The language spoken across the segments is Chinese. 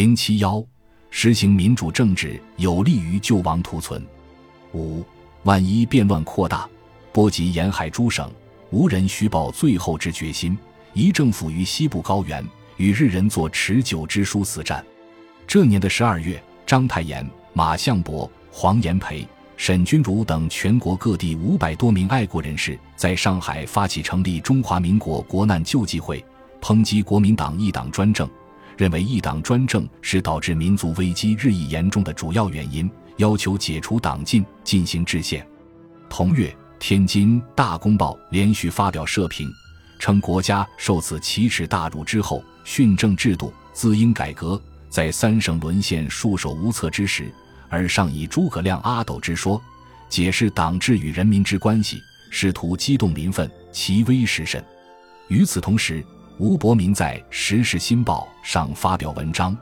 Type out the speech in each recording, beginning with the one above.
零七幺，实行民主政治有利于救亡图存。五，万一变乱扩大，波及沿海诸省，无人虚报最后之决心，一政府于西部高原与日人作持久之殊死战。这年的十二月，章太炎、马相伯、黄炎培、沈钧儒等全国各地五百多名爱国人士在上海发起成立中华民国国难救济会，抨击国民党一党专政。认为一党专政是导致民族危机日益严重的主要原因，要求解除党禁，进行制宪。同月，天津《大公报》连续发表社评，称国家受此奇耻大辱之后，训政制度自应改革。在三省沦陷、束手无策之时，而尚以诸葛亮、阿斗之说，解释党治与人民之关系，试图激动民愤，其危时甚。与此同时，吴伯民在《时事新报》上发表文章，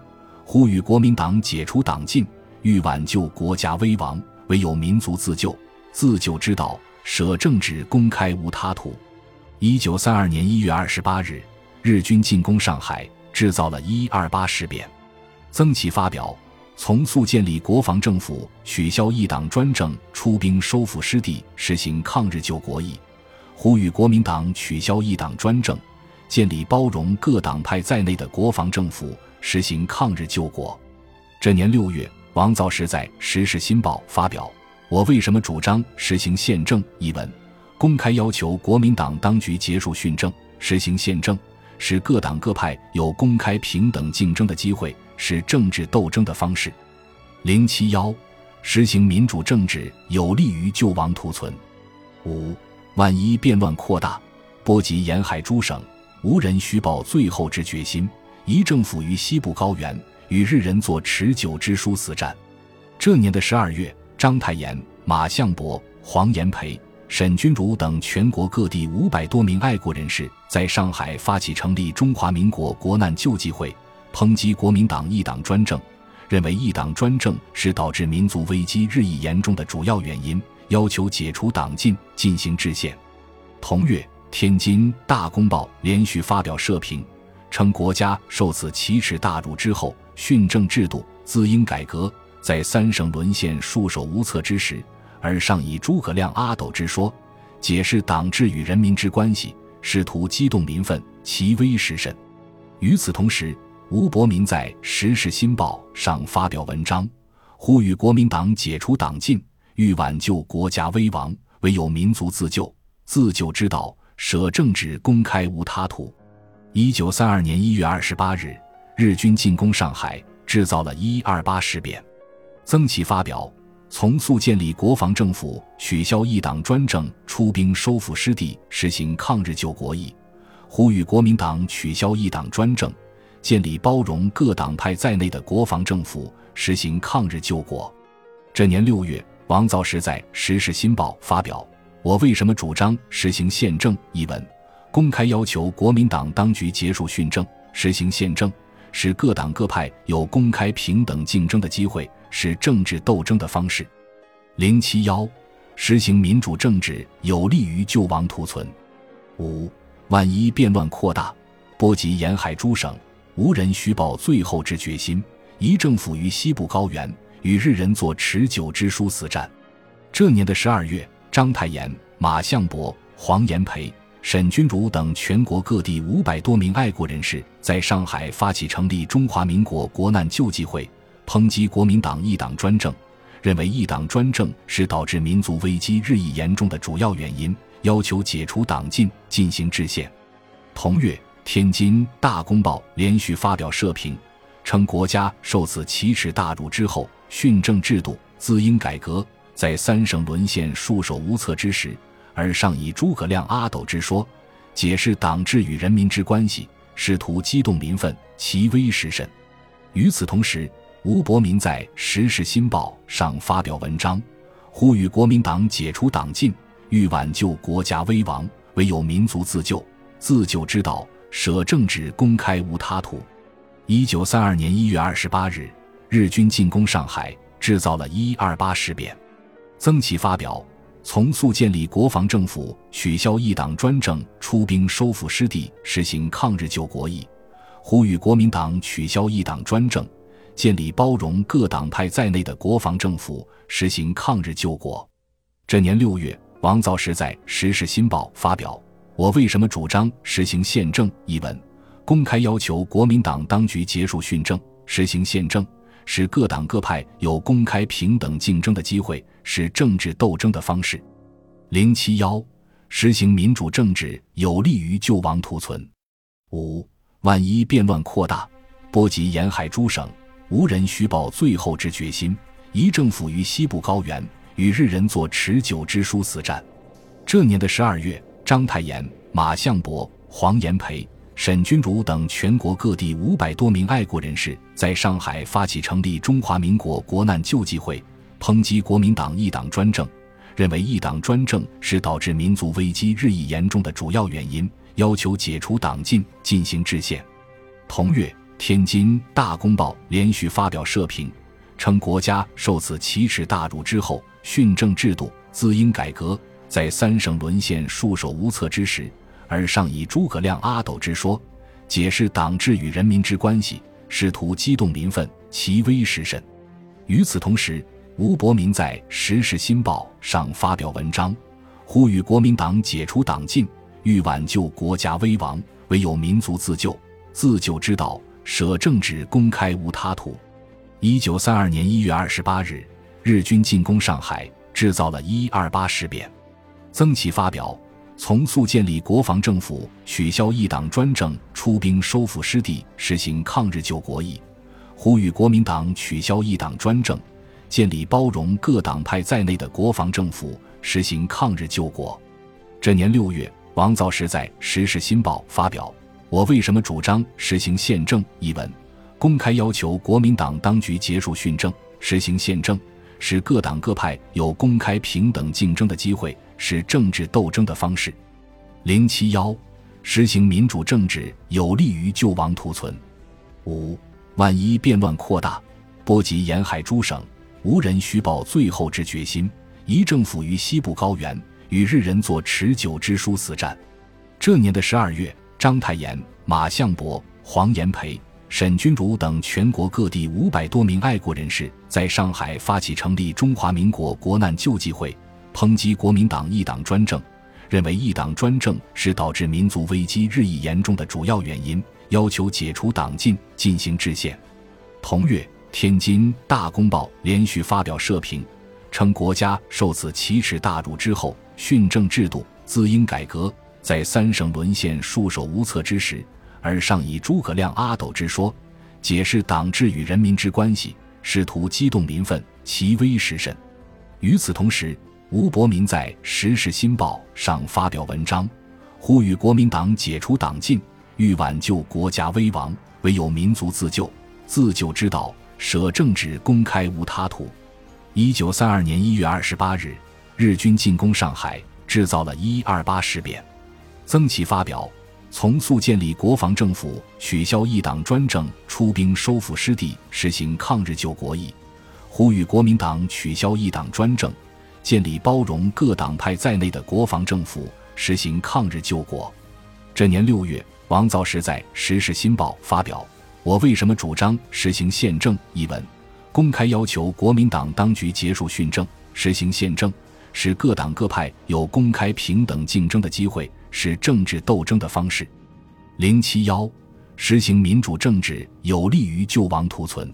呼吁国民党解除党禁，欲挽救国家危亡，唯有民族自救。自救之道，舍政治，公开无他途。一九三二年一月二十八日，日军进攻上海，制造了一二八事变。曾琦发表从速建立国防政府，取消一党专政，出兵收复失地，实行抗日救国义，呼吁国民党取消一党专政。建立包容各党派在内的国防政府，实行抗日救国。这年六月，王造时在《时事新报》发表《我为什么主张实行宪政》一文，公开要求国民党当局结束训政，实行宪政，使各党各派有公开平等竞争的机会，是政治斗争的方式。零七幺，实行民主政治有利于救亡图存。五，万一变乱扩大，波及沿海诸省。无人虚报最后之决心，一政府于西部高原与日人作持久之殊死战。这年的十二月，章太炎、马相伯、黄炎培、沈钧儒等全国各地五百多名爱国人士在上海发起成立中华民国国难救济会，抨击国民党一党专政，认为一党专政是导致民族危机日益严重的主要原因，要求解除党禁，进行制宪。同月。天津《大公报》连续发表社评，称国家受此奇耻大辱之后，训政制度自应改革。在三省沦陷、束手无策之时，而尚以诸葛亮、阿斗之说，解释党治与人民之关系，试图激动民愤，其危时甚。与此同时，吴伯民在《时事新报》上发表文章，呼吁国民党解除党禁，欲挽救国家危亡，唯有民族自救。自救之道。舍政治，公开无他途。一九三二年一月二十八日，日军进攻上海，制造了一二八事变。曾琦发表从速建立国防政府，取消一党专政，出兵收复失地，实行抗日救国义，呼吁国民党取消一党专政，建立包容各党派在内的国防政府，实行抗日救国。这年六月，王造时在《时事新报》发表。我为什么主张实行宪政？一文公开要求国民党当局结束训政，实行宪政，使各党各派有公开平等竞争的机会，是政治斗争的方式。零七幺，实行民主政治有利于救亡图存。五，万一变乱扩大，波及沿海诸省，无人虚报最后之决心，一政府于西部高原与日人作持久之殊死战。这年的十二月。章太炎、马相伯、黄炎培、沈钧儒等全国各地五百多名爱国人士在上海发起成立中华民国国难救济会，抨击国民党一党专政，认为一党专政是导致民族危机日益严重的主要原因，要求解除党禁，进行制宪。同月，天津《大公报》连续发表社评，称国家受此奇耻大辱之后，训政制度自应改革。在三省沦陷、束手无策之时，而尚以诸葛亮、阿斗之说，解释党治与人民之关系，试图激动民愤，其危时甚。与此同时，吴伯民在《时事新报》上发表文章，呼吁国民党解除党禁，欲挽救国家危亡，唯有民族自救。自救之道，舍政治，公开无他途。一九三二年一月二十八日，日军进攻上海，制造了一二八事变。曾琦发表从速建立国防政府，取消一党专政，出兵收复失地，实行抗日救国义，呼吁国民党取消一党专政，建立包容各党派在内的国防政府，实行抗日救国。这年六月，王造时在《时事新报》发表《我为什么主张实行宪政》一文，公开要求国民党当局结束训政，实行宪政，使各党各派有公开平等竞争的机会，是政治斗争的方式。零七幺，实行民主政治有利于救亡图存。五，万一变乱扩大，波及沿海诸省，无人虚报最后之决心，一政府于西部高原。与日人作持久之殊死战。这年的十二月，章太炎、马相伯、黄炎培、沈钧儒等全国各地五百多名爱国人士在上海发起成立中华民国国难救济会，抨击国民党一党专政，认为一党专政是导致民族危机日益严重的主要原因，要求解除党禁，进行制宪。同月，天津《大公报》连续发表社评，称国家受此奇耻大辱之后。训政制度自应改革，在三省沦陷、束手无策之时，而尚以诸葛亮阿斗之说解释党治与人民之关系，试图激动民愤，其危时甚。与此同时，吴伯民在《时事新报》上发表文章，呼吁国民党解除党禁，欲挽救国家危亡，唯有民族自救，自救之道，舍政治，公开无他途。一九三二年一月二十八日。日军进攻上海，制造了一二八事变。曾琦发表从速建立国防政府，取消一党专政，出兵收复失地，实行抗日救国意，呼吁国民党取消一党专政，建立包容各党派在内的国防政府，实行抗日救国。这年六月，王造时在《时事新报》发表《我为什么主张实行宪政》一文，公开要求国民党当局结束训政，实行宪政。使各党各派有公开平等竞争的机会，是政治斗争的方式。零七幺，实行民主政治有利于救亡图存。五，万一变乱扩大，波及沿海诸省，无人虚报最后之决心，一政府于西部高原与日人作持久之殊死战。这年的十二月，章太炎、马相伯、黄炎培。沈钧儒等全国各地五百多名爱国人士在上海发起成立中华民国国难救济会，抨击国民党一党专政，认为一党专政是导致民族危机日益严重的主要原因，要求解除党禁，进行制宪。同月，天津《大公报》连续发表社评，称国家受此奇耻大辱之后，训政制度自应改革，在三省沦陷、束手无策之时。而上以诸葛亮阿斗之说解释党治与人民之关系，试图激动民愤，其危时甚。与此同时，吴伯民在《时事新报》上发表文章，呼吁国民党解除党禁，欲挽救国家危亡，唯有民族自救，自救之道，舍政治，公开无他途。一九三二年一月二十八日，日军进攻上海，制造了一二八事变。曾琦发表。从速建立国防政府，取消一党专政，出兵收复失地，实行抗日救国意，呼吁国民党取消一党专政，建立包容各党派在内的国防政府，实行抗日救国。这年六月，王造时在《时事新报》发表《我为什么主张实行宪政》一文，公开要求国民党当局结束训政，实行宪政。使各党各派有公开平等竞争的机会，是政治斗争的方式。零七幺，实行民主政治有利于救亡图存。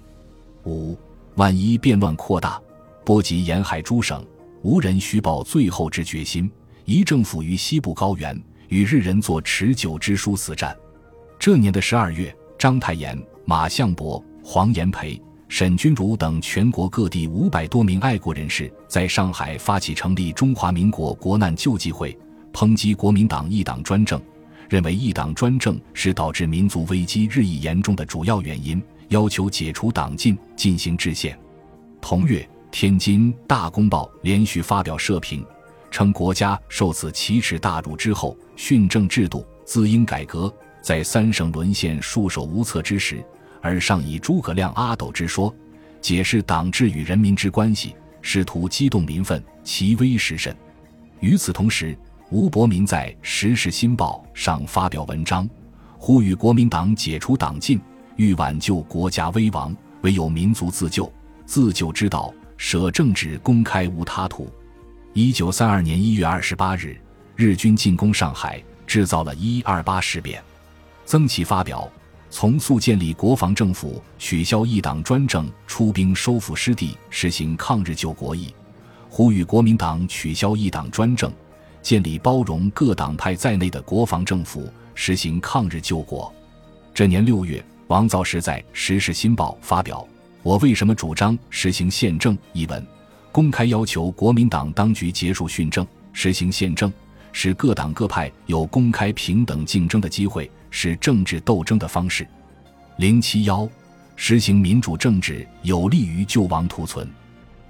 五，万一变乱扩大，波及沿海诸省，无人虚报最后之决心，一政府于西部高原与日人作持久之殊死战。这年的十二月，章太炎、马相伯、黄炎培。沈钧儒等全国各地五百多名爱国人士在上海发起成立中华民国国难救济会，抨击国民党一党专政，认为一党专政是导致民族危机日益严重的主要原因，要求解除党禁，进行制宪。同月，天津《大公报》连续发表社评，称国家受此奇耻大辱之后，训政制度自应改革，在三省沦陷、束手无策之时。而上以诸葛亮阿斗之说解释党治与人民之关系，试图激动民愤，其危时甚。与此同时，吴伯民在《时事新报》上发表文章，呼吁国民党解除党禁，欲挽救国家危亡，唯有民族自救，自救之道，舍政治，公开无他途。一九三二年一月二十八日，日军进攻上海，制造了一二八事变。曾琦发表。从速建立国防政府，取消一党专政，出兵收复失地，实行抗日救国意，呼吁国民党取消一党专政，建立包容各党派在内的国防政府，实行抗日救国。这年六月，王造时在《时事新报》发表《我为什么主张实行宪政》一文，公开要求国民党当局结束训政，实行宪政，使各党各派有公开平等竞争的机会。是政治斗争的方式。零七幺，实行民主政治有利于救亡图存。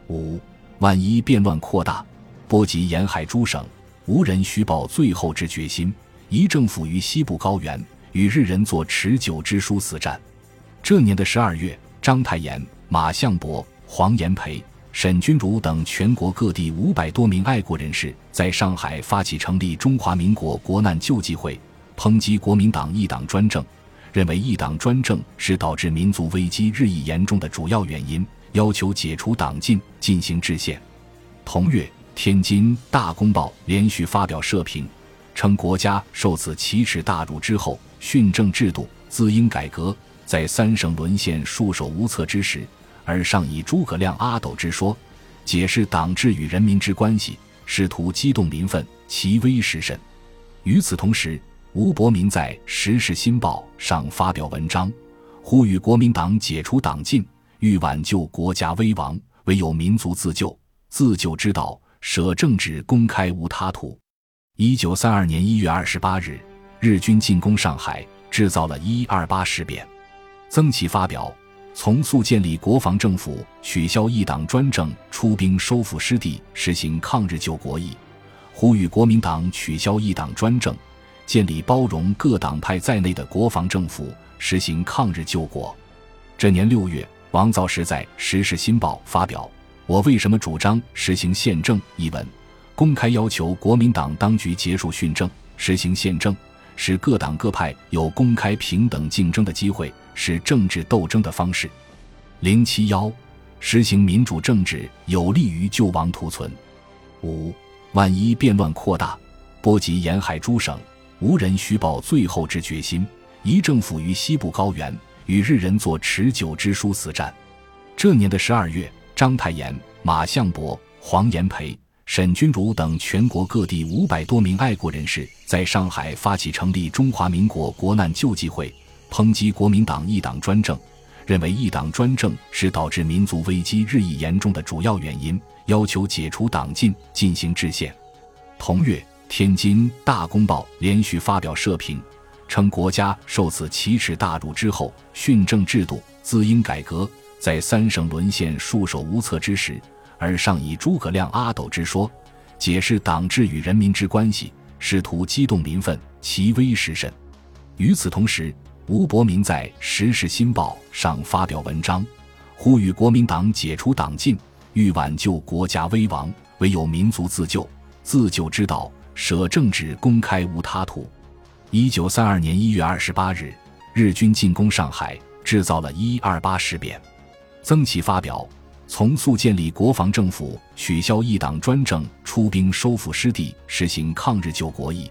五，万一变乱扩大，波及沿海诸省，无人虚报最后之决心，一政府于西部高原，与日人作持久之殊死战。这年的十二月，章太炎、马相伯、黄炎培、沈钧儒等全国各地五百多名爱国人士，在上海发起成立中华民国国难救济会。抨击国民党一党专政，认为一党专政是导致民族危机日益严重的主要原因，要求解除党禁，进行制宪。同月，天津《大公报》连续发表社评，称国家受此奇耻大辱之后，训政制度自应改革。在三省沦陷、束手无策之时，而尚以诸葛亮阿斗之说，解释党治与人民之关系，试图激动民愤，其危时甚。与此同时，吴伯民在《时事新报》上发表文章，呼吁国民党解除党禁，欲挽救国家危亡，唯有民族自救。自救之道，舍政治，公开无他途。一九三二年一月二十八日，日军进攻上海，制造了一二八事变。曾琦发表：从速建立国防政府，取消一党专政，出兵收复失地，实行抗日救国意，呼吁国民党取消一党专政。建立包容各党派在内的国防政府，实行抗日救国。这年六月，王造时在《时事新报》发表《我为什么主张实行宪政》一文，公开要求国民党当局结束训政，实行宪政，使各党各派有公开平等竞争的机会，是政治斗争的方式。零七幺，实行民主政治有利于救亡图存。五，万一变乱扩大，波及沿海诸省。无人虚报最后之决心，一政府于西部高原，与日人作持久之殊死战。这年的十二月，章太炎、马相伯、黄炎培、沈钧儒等全国各地五百多名爱国人士，在上海发起成立中华民国国难救济会，抨击国民党一党专政，认为一党专政是导致民族危机日益严重的主要原因，要求解除党禁，进行制宪。同月。天津《大公报》连续发表社评，称国家受此奇耻大辱之后，训政制度自应改革。在三省沦陷、束手无策之时，而尚以诸葛亮阿斗之说，解释党治与人民之关系，试图激动民愤，其危时甚。与此同时，吴伯民在《时事新报》上发表文章，呼吁国民党解除党禁，欲挽救国家危亡，唯有民族自救。自救之道。舍政治，公开无他途。一九三二年一月二十八日，日军进攻上海，制造了一二八事变。曾琦发表：从速建立国防政府，取消一党专政，出兵收复失地，实行抗日救国意，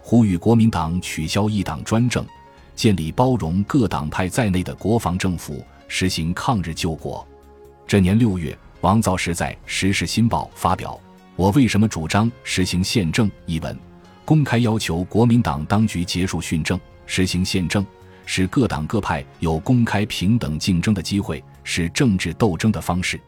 呼吁国民党取消一党专政，建立包容各党派在内的国防政府，实行抗日救国。这年六月，王造时在《时事新报》发表。我为什么主张实行宪政？一文，公开要求国民党当局结束训政，实行宪政，使各党各派有公开平等竞争的机会，是政治斗争的方式。